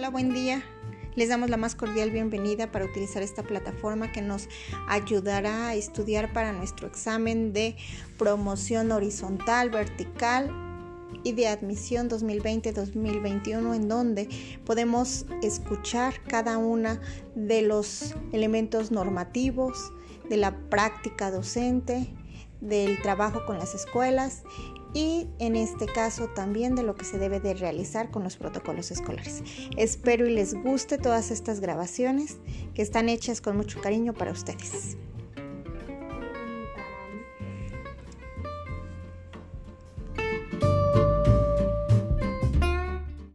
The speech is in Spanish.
Hola, buen día. Les damos la más cordial bienvenida para utilizar esta plataforma que nos ayudará a estudiar para nuestro examen de promoción horizontal, vertical y de admisión 2020-2021 en donde podemos escuchar cada una de los elementos normativos de la práctica docente, del trabajo con las escuelas y en este caso también de lo que se debe de realizar con los protocolos escolares. Espero y les guste todas estas grabaciones que están hechas con mucho cariño para ustedes.